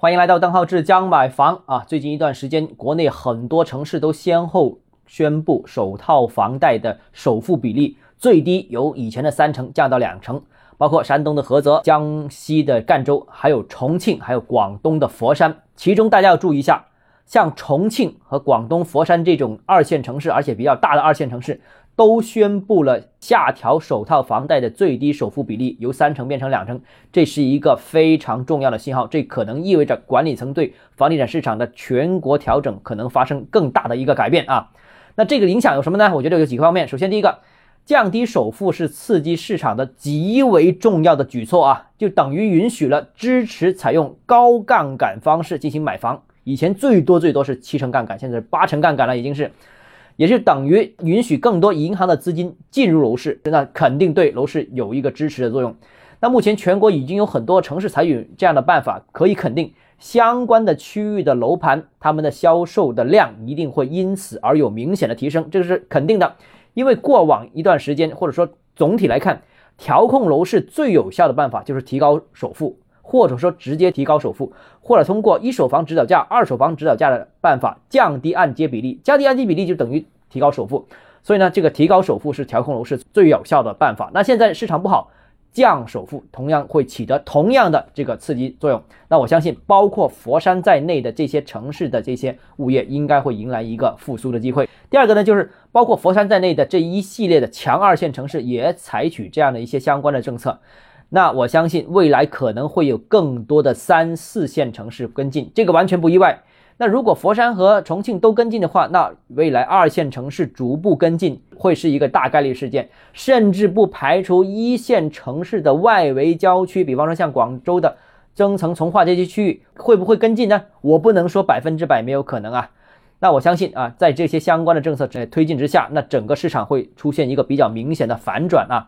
欢迎来到邓浩志将买房啊！最近一段时间，国内很多城市都先后宣布首套房贷的首付比例最低由以前的三成降到两成，包括山东的菏泽、江西的赣州，还有重庆，还有广东的佛山。其中大家要注意一下，像重庆和广东佛山这种二线城市，而且比较大的二线城市。都宣布了下调首套房贷的最低首付比例，由三成变成两成，这是一个非常重要的信号。这可能意味着管理层对房地产市场的全国调整可能发生更大的一个改变啊。那这个影响有什么呢？我觉得有几个方面。首先，第一个，降低首付是刺激市场的极为重要的举措啊，就等于允许了支持采用高杠杆方式进行买房。以前最多最多是七成杠杆，现在是八成杠杆了，已经是。也是等于允许更多银行的资金进入楼市，那肯定对楼市有一个支持的作用。那目前全国已经有很多城市采取这样的办法，可以肯定相关的区域的楼盘，他们的销售的量一定会因此而有明显的提升，这个是肯定的。因为过往一段时间，或者说总体来看，调控楼市最有效的办法就是提高首付。或者说直接提高首付，或者通过一手房指导价、二手房指导价的办法降低按揭比例，降低按揭比例就等于提高首付。所以呢，这个提高首付是调控楼市最有效的办法。那现在市场不好，降首付同样会起得同样的这个刺激作用。那我相信，包括佛山在内的这些城市的这些物业应该会迎来一个复苏的机会。第二个呢，就是包括佛山在内的这一系列的强二线城市也采取这样的一些相关的政策。那我相信未来可能会有更多的三四线城市跟进，这个完全不意外。那如果佛山和重庆都跟进的话，那未来二线城市逐步跟进会是一个大概率事件，甚至不排除一线城市的外围郊区，比方说像广州的增城、从化这些区域会不会跟进呢？我不能说百分之百没有可能啊。那我相信啊，在这些相关的政策在推进之下，那整个市场会出现一个比较明显的反转啊。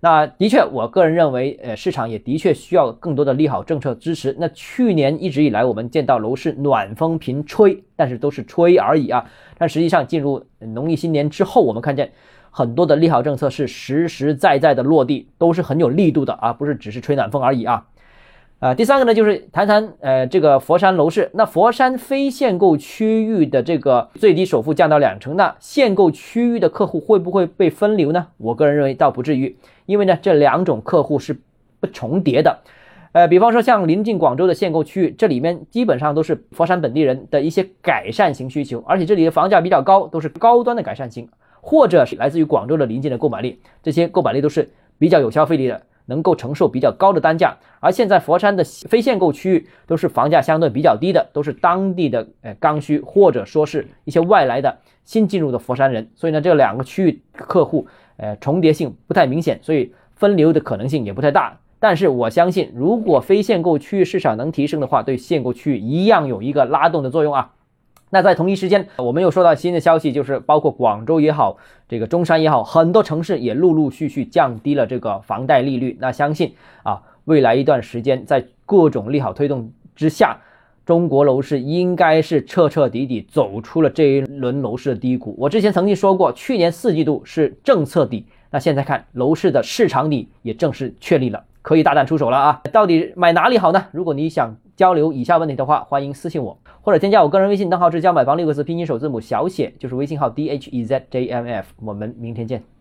那的确，我个人认为，呃，市场也的确需要更多的利好政策支持。那去年一直以来，我们见到楼市暖风频吹，但是都是吹而已啊。但实际上，进入农历新年之后，我们看见很多的利好政策是实实在在的落地，都是很有力度的啊，不是只是吹暖风而已啊。啊，第三个呢，就是谈谈呃这个佛山楼市。那佛山非限购区域的这个最低首付降到两成，那限购区域的客户会不会被分流呢？我个人认为倒不至于，因为呢这两种客户是不重叠的。呃，比方说像临近广州的限购区域，这里面基本上都是佛山本地人的一些改善型需求，而且这里的房价比较高，都是高端的改善型，或者是来自于广州的临近的购买力，这些购买力都是比较有消费力的。能够承受比较高的单价，而现在佛山的非限购区域都是房价相对比较低的，都是当地的呃刚需或者说是一些外来的新进入的佛山人，所以呢这两个区域客户呃重叠性不太明显，所以分流的可能性也不太大。但是我相信，如果非限购区域市场能提升的话，对限购区域一样有一个拉动的作用啊。那在同一时间，我们又收到新的消息，就是包括广州也好，这个中山也好，很多城市也陆陆续续降低了这个房贷利率。那相信啊，未来一段时间，在各种利好推动之下，中国楼市应该是彻彻底底走出了这一轮楼市的低谷。我之前曾经说过，去年四季度是政策底，那现在看楼市的市场底也正式确立了，可以大胆出手了啊！到底买哪里好呢？如果你想交流以下问题的话，欢迎私信我。或者添加我个人微信，账号是“教买房”六个字拼音首字母小写，就是微信号 d h e z j m f。我们明天见。